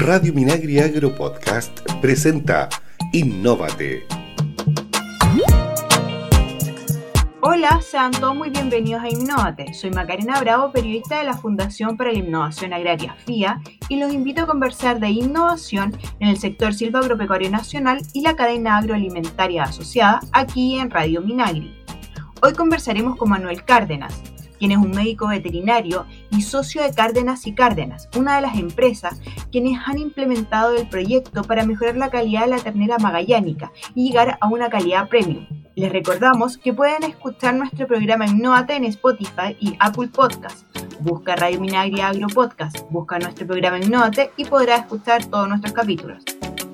Radio Minagri Agro Podcast presenta Innóvate. Hola, sean todos muy bienvenidos a Innóvate. Soy Macarena Bravo, periodista de la Fundación para la Innovación Agraria FIA, y los invito a conversar de innovación en el sector silvagropecuario nacional y la cadena agroalimentaria asociada aquí en Radio Minagri. Hoy conversaremos con Manuel Cárdenas, quien un médico veterinario y socio de Cárdenas y Cárdenas, una de las empresas quienes han implementado el proyecto para mejorar la calidad de la ternera magallánica y llegar a una calidad premium. Les recordamos que pueden escuchar nuestro programa Innovate en Spotify y Apple Podcast. Busca Radio Minagri Agro Podcast, busca nuestro programa Innovate y podrá escuchar todos nuestros capítulos.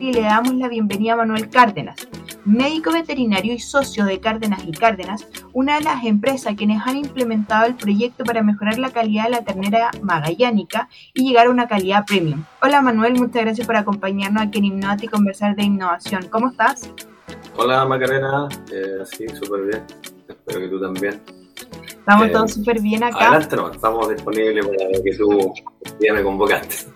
Y le damos la bienvenida a Manuel Cárdenas, médico veterinario y socio de Cárdenas y Cárdenas, una de las empresas quienes han implementado el proyecto para mejorar la calidad de la ternera magallánica y llegar a una calidad premium. Hola Manuel, muchas gracias por acompañarnos aquí en Innovate y conversar de innovación. ¿Cómo estás? Hola Macarena, eh, sí, súper bien. Espero que tú también. Estamos todos súper bien acá. Adelante, no, estamos disponibles para que tú ya me convocaste.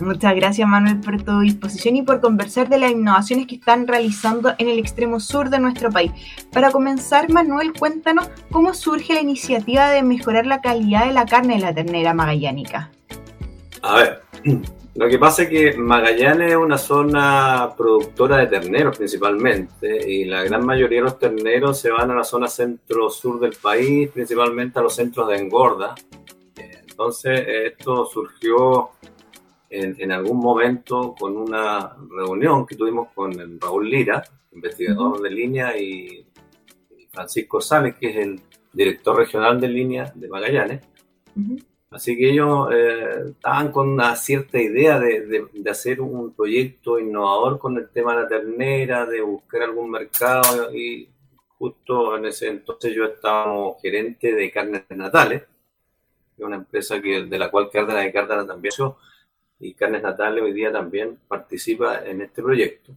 Muchas gracias Manuel por tu disposición y por conversar de las innovaciones que están realizando en el extremo sur de nuestro país. Para comenzar, Manuel, cuéntanos cómo surge la iniciativa de mejorar la calidad de la carne de la ternera magallánica. A ver, lo que pasa es que Magallanes es una zona productora de terneros principalmente y la gran mayoría de los terneros se van a la zona centro-sur del país, principalmente a los centros de engorda. Entonces esto surgió en, algún momento con una reunión que tuvimos con Raúl Lira, investigador de línea, y, Francisco Sales, que es el director regional de línea de Magallanes. Así que ellos eh, estaban con una cierta idea de, de, hacer un proyecto innovador con el tema de la ternera, de buscar algún mercado y justo en ese entonces yo estaba gerente de carnes natales, que es una empresa que, de la cual Cárdenas de Cárdenas también y Carnes Natales hoy día también participa en este proyecto.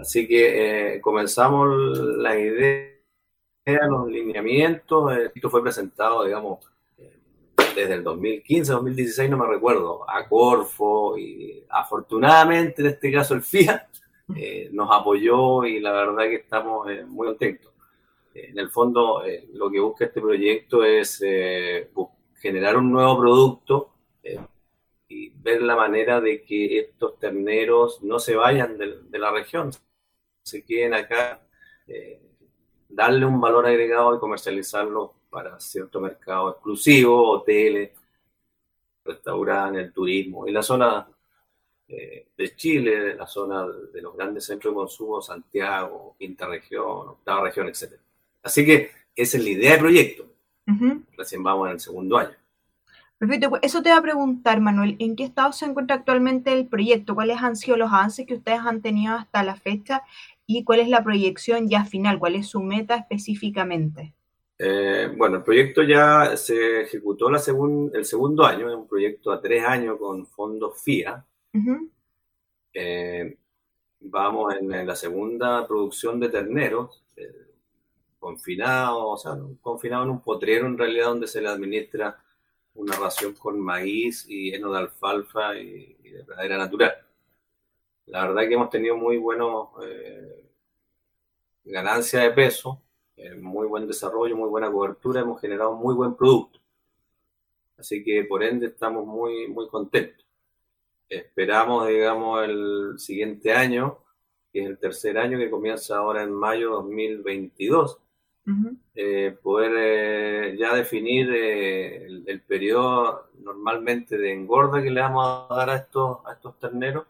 Así que eh, comenzamos la idea, los lineamientos, eh, esto fue presentado, digamos, desde el 2015, 2016, no me recuerdo, a Corfo y afortunadamente en este caso el FIA nos apoyó y la verdad que estamos muy contentos. En el fondo, lo que busca este proyecto es generar un nuevo producto y ver la manera de que estos terneros no se vayan de, la región, se queden acá, eh, darle un valor agregado y comercializarlo para cierto mercado exclusivo, hoteles, restaurantes, el turismo y la zona eh, de Chile, la zona de los grandes centros de consumo, Santiago, quinta región, octava región, etc. Así que esa es la idea del proyecto. Recién vamos en el segundo año. Perfecto, pues eso te va a preguntar, Manuel, ¿en qué estado se encuentra actualmente el proyecto? ¿Cuáles han sido los avances que ustedes han tenido hasta la fecha? ¿Y cuál es la proyección ya final? ¿Cuál es su meta específicamente? Eh, bueno, el proyecto ya se ejecutó la el segundo año, es un proyecto a tres años con fondos FIA. Eh, vamos en, la segunda producción de terneros, eh, confinados, o sea, confinado en un potrero en realidad donde se le administra una ración con maíz y heno de alfalfa y, de pradera natural. La verdad que hemos tenido muy buenos eh, ganancias de peso, muy buen desarrollo, muy buena cobertura, hemos generado muy buen producto. Así que por ende estamos muy, muy contentos. Esperamos, digamos, el siguiente año, que es el tercer año que comienza ahora en mayo de 2022, eh, poder eh, ya definir eh, el, periodo normalmente de engorda que le vamos a dar a estos, a estos terneros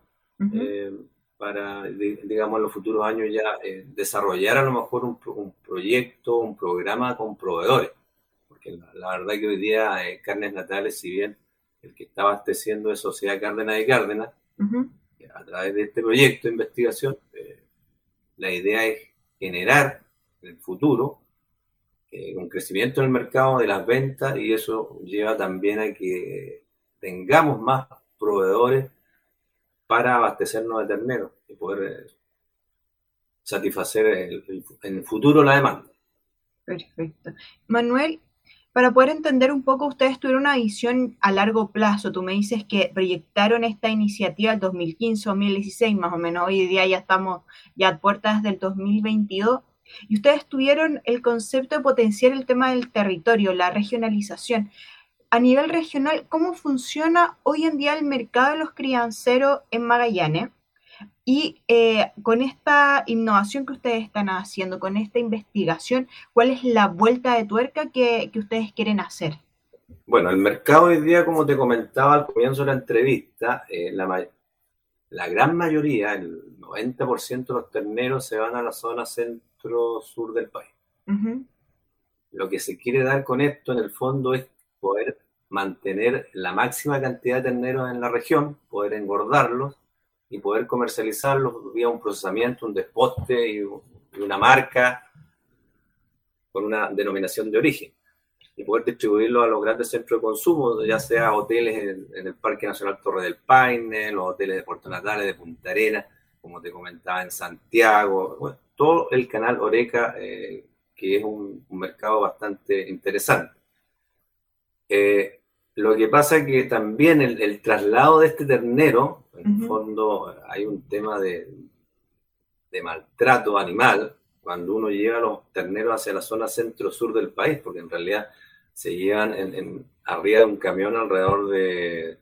para, digamos, en los futuros años ya desarrollar a lo mejor un, proyecto, un programa con proveedores. Porque la, verdad que hoy día Carnes Natales, si bien el que está abasteciendo es Sociedad Cárdenas de Cárdenas, a través de este proyecto de investigación, la idea es generar en el futuro eh, un crecimiento en el mercado de las ventas y eso lleva también a que tengamos más proveedores para abastecernos de terneros y poder eh, satisfacer en el futuro la demanda. Perfecto. Manuel, Para poder entender un poco, ustedes tuvieron una visión a largo plazo. Tú me dices que proyectaron esta iniciativa el 2015, 2016 más o menos. Hoy día ya estamos ya a puertas del 2022. Y ustedes tuvieron el concepto de potenciar el tema del territorio, la regionalización. A nivel regional, ¿cómo funciona hoy en día el mercado de los crianceros en Magallanes? Y eh, con esta innovación que ustedes están haciendo, con esta investigación, ¿cuál es la vuelta de tuerca que, ustedes quieren hacer? Bueno, el mercado hoy día, como te comentaba al comienzo de la entrevista, eh, la, la, gran mayoría, el 90% de los terneros se van a la zona centro-sur del país. Lo que se quiere dar con esto, en el fondo, es poder mantener la máxima cantidad de terneros en la región, poder engordarlos y poder comercializarlos vía un procesamiento, un desposte y, una marca con una denominación de origen y poder distribuirlo a los grandes centros de consumo, ya sea hoteles en, el Parque Nacional Torre del Paine, los hoteles de Puerto Natales, de Punta Arenas, como te comentaba, en Santiago, todo el canal Oreca, eh, que es un, mercado bastante interesante. Eh, lo que pasa es que también el, traslado de este ternero, en el fondo hay un tema de, maltrato animal cuando uno lleva los terneros hacia la zona centro-sur del país, porque en realidad se llevan en, arriba de un camión alrededor de,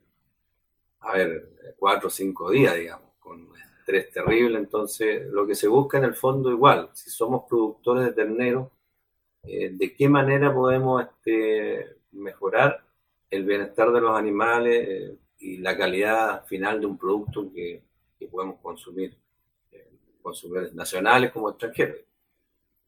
a ver, cuatro o cinco días, digamos, con estrés terrible. Entonces, lo que se busca en el fondo igual, si somos productores de ternero, eh, de qué manera podemos este, mejorar el bienestar de los animales eh, y la calidad final de un producto que, podemos consumir, eh, consumidores nacionales como extranjeros.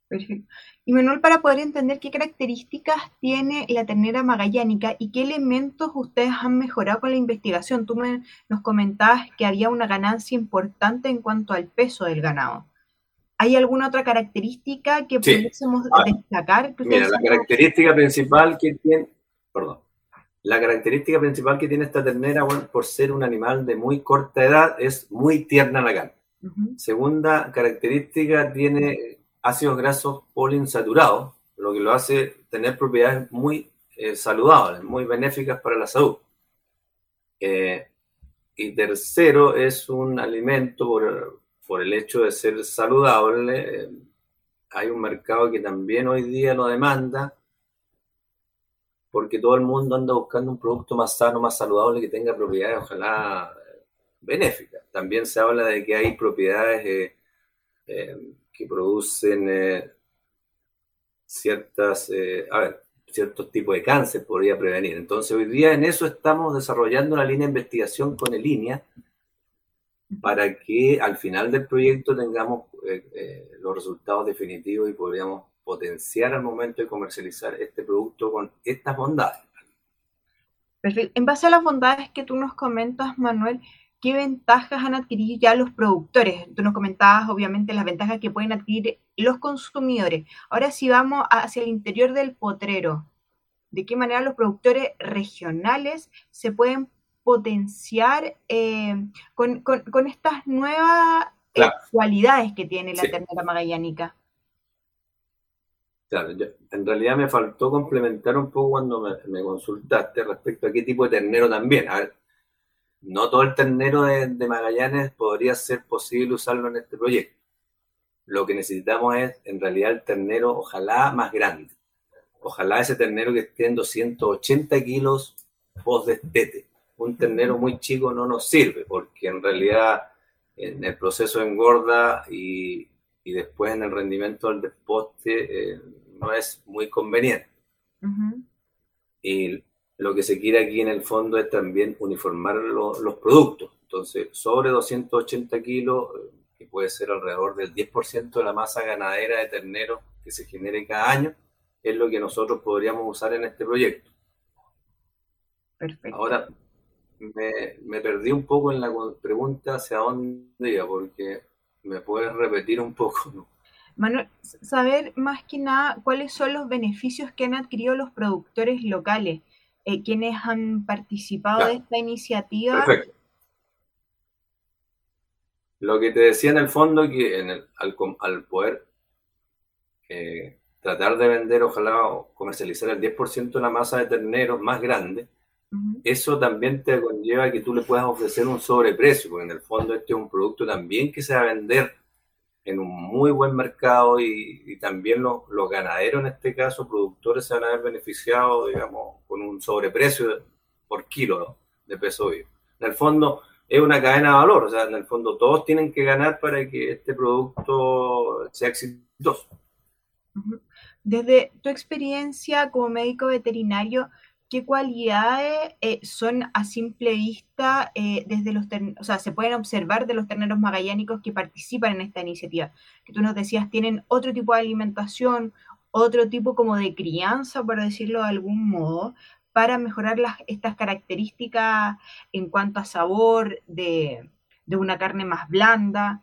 Perfecto. Y Manuel, para poder entender qué características tiene la ternera magallánica y qué elementos ustedes han mejorado con la investigación. Tú me, nos comentabas que había una ganancia importante en cuanto al peso del ganado. ¿Hay alguna otra característica que pudiésemos ah, destacar? mira, la característica principal que tiene, perdón, la característica principal que tiene esta ternera, por ser un animal de muy corta edad, es muy tierna la carne. Segunda característica, tiene ácidos grasos poliinsaturados, lo que lo hace tener propiedades muy eh, saludables, muy benéficas para la salud. Eh, y tercero, es un alimento por, el hecho de ser saludable. Eh, hay un mercado que también hoy día lo demanda porque todo el mundo anda buscando un producto más sano, más saludable, que tenga propiedades, ojalá, benéficas. También se habla de que hay propiedades eh, eh, que producen eh, ciertas, a ver, ciertos tipos de cáncer podría prevenir. Entonces, hoy día en eso estamos desarrollando una línea de investigación con el INEA para que al final del proyecto tengamos los resultados definitivos y podríamos potenciar al momento de comercializar este producto con estas bondades. Perfecto. En base a las bondades que tú nos comentas, Manuel, ¿qué ventajas han adquirido ya los productores? Tú nos comentabas, obviamente, las ventajas que pueden adquirir los consumidores. Ahora, si vamos hacia el interior del potrero, ¿de qué manera los productores regionales se pueden potenciar eh, con, estas nuevas cualidades que tiene la ternera magallánica? Claro, en realidad me faltó complementar un poco cuando me, consultaste respecto a qué tipo de ternero también. A ver, no todo el ternero de, Magallanes podría ser posible usarlo en este proyecto. Lo que necesitamos es, en realidad, el ternero, ojalá más grande. Ojalá ese ternero que esté en 280 kilos post destete. Un ternero muy chico no nos sirve, porque en realidad en el proceso engorda y, y después en el rendimiento del desposte eh, no es muy conveniente. Y lo que se quiere aquí en el fondo es también uniformar los productos. Entonces, sobre 280 kilos, eh, que puede ser alrededor del 10% de la masa ganadera de ternero que se genere cada año, es lo que nosotros podríamos usar en este proyecto. Perfecto. Ahora, me, me perdí un poco en la pregunta hacia dónde iba, porque ¿Me puedes repetir un poco? Manuel, saber más que nada cuáles son los beneficios que han adquirido los productores locales, eh, quienes han participado de esta iniciativa. Perfecto. Lo que te decía en el fondo, que en el, al, poder eh, tratar de vender, ojalá comercializar el 10% de la masa de terneros más grande, eso también te conlleva que tú le puedas ofrecer un sobreprecio, porque en el fondo este es un producto también que se va a vender en un muy buen mercado y, también los, ganaderos en este caso, productores, se van a ver beneficiados, digamos, con un sobreprecio por kilo de peso vivo. En el fondo es una cadena de valor, o sea, en el fondo todos tienen que ganar para que este producto sea exitoso. Desde tu experiencia como médico veterinario, ¿qué cualidades eh, son a simple vista eh, desde los o sea, se pueden observar de los terneros magallánicos que participan en esta iniciativa? Que tú nos decías, tienen otro tipo de alimentación, otro tipo como de crianza, por decirlo de algún modo, para mejorar estas características en cuanto a sabor de, una carne más blanda.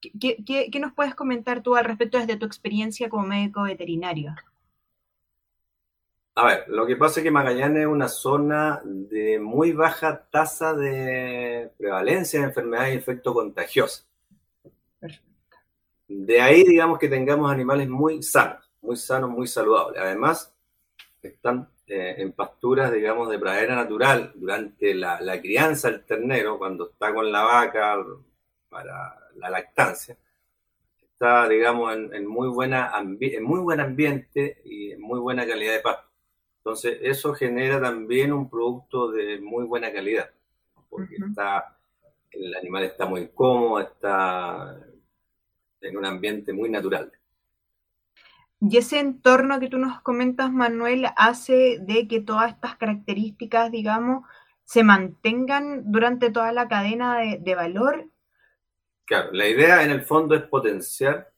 ¿Qué, qué nos puedes comentar tú al respecto desde tu experiencia como médico veterinario? A ver, lo que pasa es que Magallanes es una zona de muy baja tasa de prevalencia de enfermedades y efectos contagiosos. De ahí, digamos, que tengamos animales muy sanos, muy sanos, muy saludables. Además, están eh, en pasturas, digamos, de pradera natural durante la, crianza del ternero, cuando está con la vaca para la lactancia. Está, digamos, en, muy, buena en muy buen ambiente y en muy buena calidad de pasto. Entonces, eso genera también un producto de muy buena calidad, porque está, el animal está muy cómodo, está en un ambiente muy natural. Y ese entorno que tú nos comentas, Manuel, hace de que todas estas características, digamos, se mantengan durante toda la cadena de, valor. Claro, la idea en el fondo es potenciar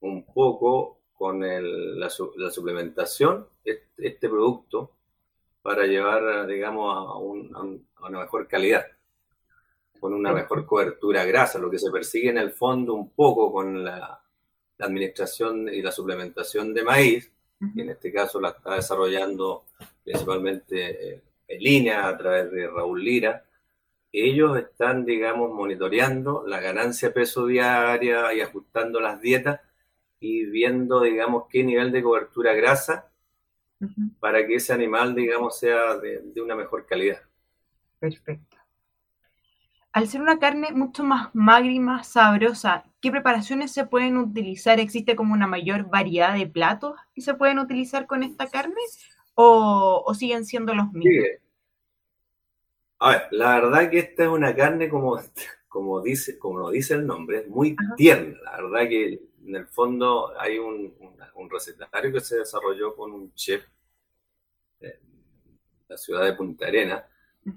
un poco con la, suplementación este, producto para llevar, digamos, a, una mejor calidad, con una mejor cobertura grasa, lo que se persigue en el fondo un poco con la, administración y la suplementación de maíz, que en este caso la está desarrollando principalmente eh, en línea a través de Raúl Lira. Ellos están, digamos, monitoreando la ganancia peso diaria y ajustando las dietas y viendo, digamos, qué nivel de cobertura grasa para que ese animal, digamos, sea de, una mejor calidad. Perfecto. Al ser una carne mucho más magra y más sabrosa, ¿qué preparaciones se pueden utilizar? ¿Existe como una mayor variedad de platos que se pueden utilizar con esta carne? ¿O, siguen siendo los mismos? A ver, la verdad que esta es una carne como, como, dice, como lo dice el nombre, es muy tierna. La verdad que en el fondo hay un, recetario que se desarrolló con un chef en la ciudad de Punta Arena,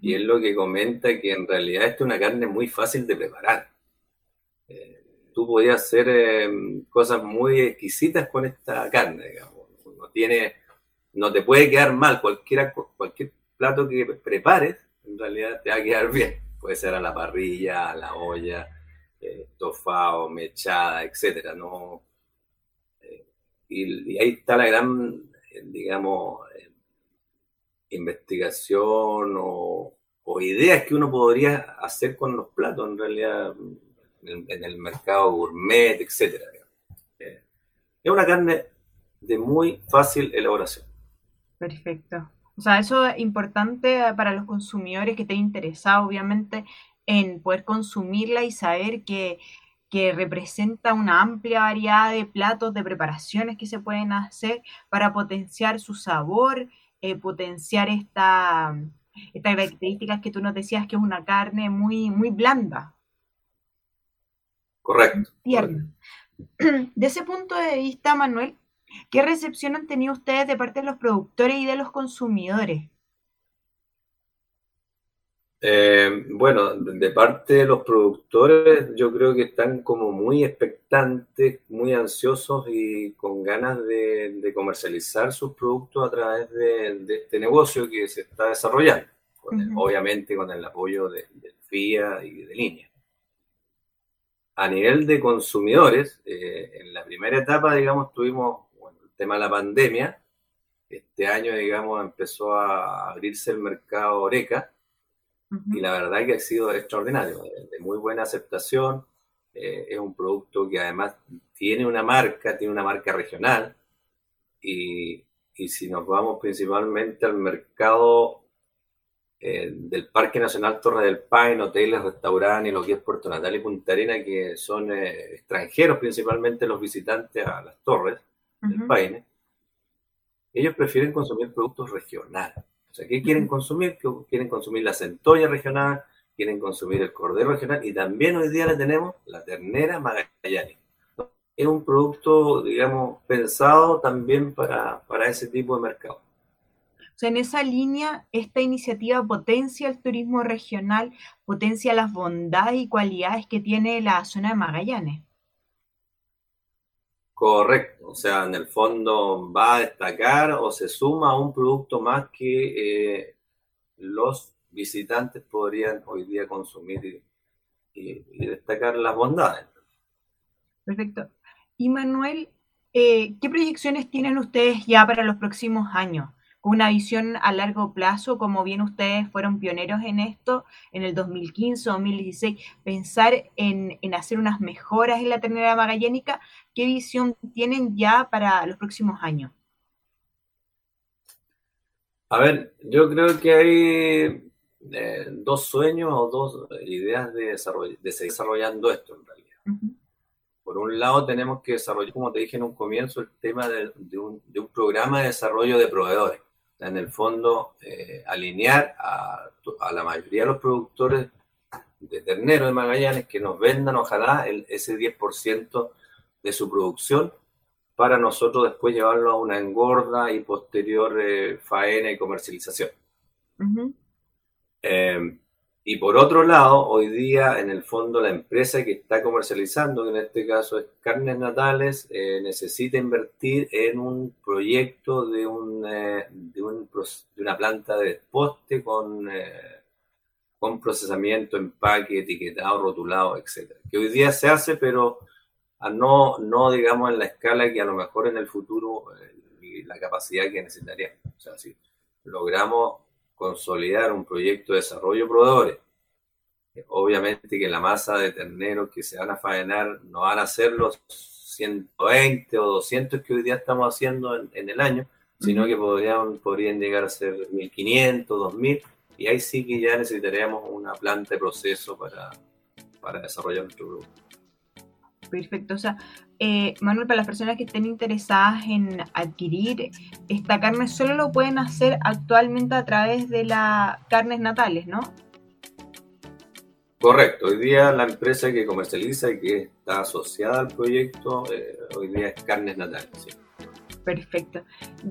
y es lo que comenta que en realidad esta es una carne muy fácil de preparar. Eh, tú podías hacer em, cosas muy exquisitas con esta carne, digamos. No, tiene, no te puede quedar mal. Cualquiera, cualquier plato que prepares, en realidad te va a quedar bien. Puede ser a la parrilla, a la olla, eh, estofado, mechada, etcétera, ¿no? Eh, y, ahí está la gran, eh, digamos, investigación o, ideas que uno podría hacer con los platos, en realidad, en, el mercado gourmet, etcétera. es una carne de muy fácil elaboración. Perfecto. O sea, eso es importante para los consumidores que estén interesados, obviamente, en poder consumirla y saber que, representa una amplia variedad de platos, de preparaciones que se pueden hacer para potenciar su sabor, eh, potenciar esta, estas características que tú nos decías que es una carne muy, muy blanda. Correcto. De ese punto de vista, Manuel, ¿qué recepción han tenido ustedes de parte de los productores y de los consumidores? Eh, bueno, de parte de los productores, yo creo que están como muy expectantes, muy ansiosos y con ganas de, comercializar sus productos a través de, este negocio que se está desarrollando, obviamente con el apoyo de, FIA y de línea. A nivel de consumidores, eh, en la primera etapa, digamos, tuvimos el tema de la pandemia. Este año, digamos, empezó a abrirse el mercado Oreca y la verdad que ha sido extraordinario, de, muy buena aceptación. Eh, es un producto que además tiene una marca, tiene una marca regional. y, si nos vamos principalmente al mercado eh, del Parque Nacional Torre del Paine, hoteles, restaurantes, lo que es Puerto Natal y Punta Arena, que son eh, extranjeros principalmente los visitantes a las torres del Paine, ellos prefieren consumir productos regionales. O sea, ¿qué quieren consumir? Quieren consumir la centolla regional, quieren consumir el cordero regional y también hoy día le tenemos la ternera magallánica. Es un producto, digamos, pensado también para, para ese tipo de mercado. O sea, en esa línea, esta iniciativa potencia el turismo regional, potencia las bondades y cualidades que tiene la zona de Magallanes. Correcto, o sea, en el fondo va a destacar o se suma a un producto más que eh, los visitantes podrían hoy día consumir y, destacar las bondades. Perfecto. Y Manuel, eh, ¿qué proyecciones tienen ustedes ya para los próximos años? Una visión a largo plazo, como bien ustedes fueron pioneros en esto en el 2015 o 2016, pensar en, hacer unas mejoras en la ternera magallánica, ¿qué visión tienen ya para los próximos años? A ver, yo creo que hay eh, dos sueños o dos ideas de, de seguir desarrollando esto en realidad. Por un lado, tenemos que desarrollar, como te dije en un comienzo, el tema de, un, de un programa de desarrollo de proveedores en el fondo eh, alinear a, la mayoría de los productores de ternero de Magallanes que nos vendan ojalá el, ese 10% de su producción para nosotros después llevarlo a una engorda y posterior eh, faena y comercialización. Y por otro lado, hoy día, en el fondo, la empresa que está comercializando, que en este caso es Carnes Natales, eh, necesita invertir en un proyecto de, un, eh, de, una planta de desposte con, eh, con procesamiento, empaque, etiquetado, rotulado, etc. Que hoy día se hace, pero no, no, digamos, en la escala que a lo mejor en el futuro la capacidad que necesitaríamos. O sea, si logramos consolidar un proyecto de desarrollo de proveedores. Obviamente que la masa de terneros que se van a faenar no van a ser los 120 o 200 que hoy día estamos haciendo en, el año, sino que podrían, podrían llegar a ser 1500, 2000, y ahí sí que ya necesitaríamos una planta de proceso para, para desarrollar nuestro producto. Perfecto. O sea, eh, Manuel, para las personas que estén interesadas en adquirir esta carne, solo lo pueden hacer actualmente a través de las carnes natales, ¿no? Correcto. Hoy día la empresa que comercializa y que está asociada al proyecto, eh, hoy día es Carnes Natales. ¿sí? Perfecto.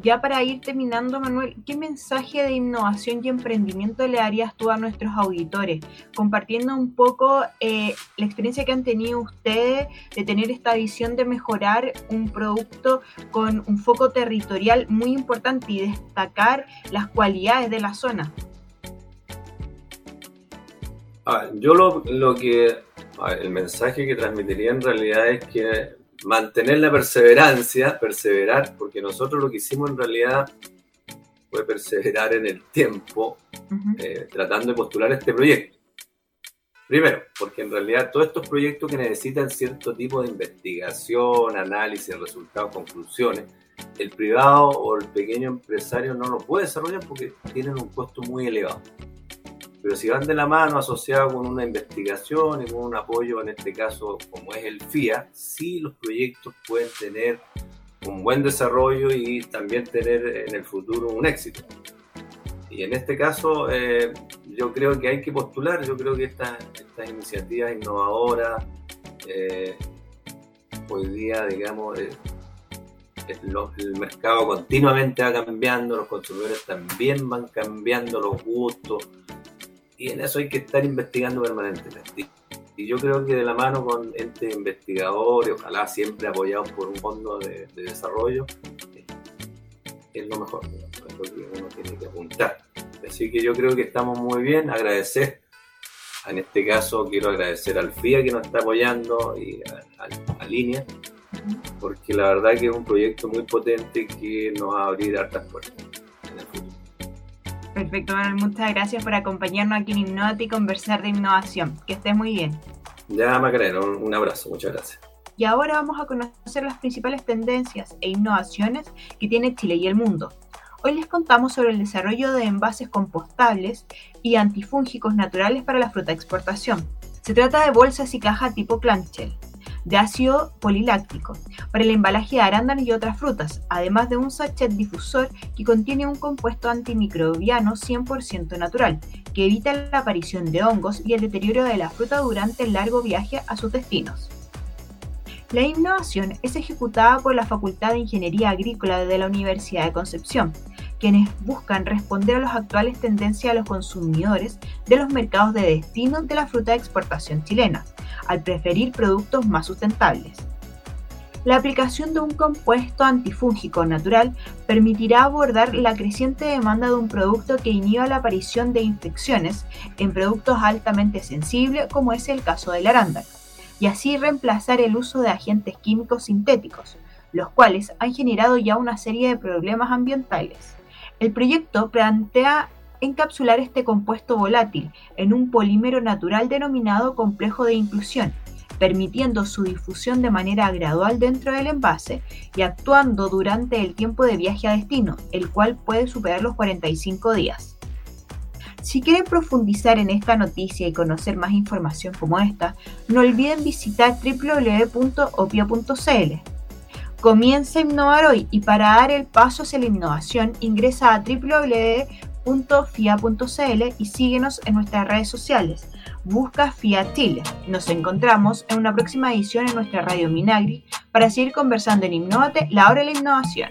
Ya para ir terminando, Manuel, ¿qué mensaje de innovación y emprendimiento le darías tú a nuestros auditores? Compartiendo un poco eh, la experiencia que han tenido ustedes de tener esta visión de mejorar un producto con un foco territorial muy importante y destacar las cualidades de la zona. yo lo, lo que, el mensaje que transmitiría en realidad es que mantener la perseverancia, perseverar, porque nosotros lo que hicimos en realidad fue perseverar en el tiempo eh, tratando de postular este proyecto. Primero, porque en realidad todos estos proyectos que necesitan cierto tipo de investigación, análisis, resultados, conclusiones, el privado o el pequeño empresario no lo puede desarrollar porque tienen un costo muy elevado. Pero si van de la mano asociado con una investigación y con un apoyo, en este caso como es el FIA, sí los proyectos pueden tener un buen desarrollo y también tener en el futuro un éxito. Y en este caso eh, yo creo que hay que postular, yo creo que estas iniciativas innovadoras, eh, hoy día, digamos, eh, el mercado continuamente va cambiando, los consumidores también van cambiando los gustos, y en eso hay que estar investigando permanentemente. Y yo creo que de la mano con entes investigadores, ojalá siempre apoyados por un fondo de, desarrollo, es lo mejor, que uno tiene que apuntar. Así que yo creo que estamos muy bien, agradecer, en este caso quiero agradecer al FIA que nos está apoyando y a, a Línea, porque la verdad que es un proyecto muy potente que nos va a abrir hartas puertas. Perfecto, Manuel. Muchas gracias por acompañarnos aquí en Innova y conversar de innovación. Que estés muy bien. Ya, Macarena, un abrazo. Muchas gracias. y ahora vamos a conocer las principales tendencias e innovaciones que tiene Chile y el mundo. Hoy les contamos sobre el desarrollo de envases compostables y antifúngicos naturales para la fruta exportación. Se trata de bolsas y cajas tipo clamshell, de ácido poliláctico para el embalaje de arándanos y otras frutas, además de un sachet difusor que contiene un compuesto antimicrobiano 100% natural, que evita la aparición de hongos y el deterioro de la fruta durante el largo viaje a sus destinos. La innovación es ejecutada por la Facultad de Ingeniería Agrícola de la Universidad de Concepción, quienes buscan responder a las actuales tendencias de los consumidores de los mercados de destino de la fruta de exportación chilena, al preferir productos más sustentables. La aplicación de un compuesto antifúngico natural permitirá abordar la creciente demanda de un producto que inhiba la aparición de infecciones en productos altamente sensibles como es el caso del arándano, y así reemplazar el uso de agentes químicos sintéticos, los cuales han generado ya una serie de problemas ambientales. El proyecto plantea encapsular este compuesto volátil en un polímero natural denominado complejo de inclusión, permitiendo su difusión de manera gradual dentro del envase y actuando durante el tiempo de viaje a destino, el cual puede superar los 45 días. Si quieren profundizar en esta noticia y conocer más información como esta, no olviden visitar www.opia.cl. Comienza a innovar hoy y para dar el paso hacia la innovación ingresa a www.fia.cl y síguenos en nuestras redes sociales. Busca FIA Chile. Nos encontramos en una próxima edición en nuestra radio Minagri para seguir conversando en Innovate, la hora de la innovación.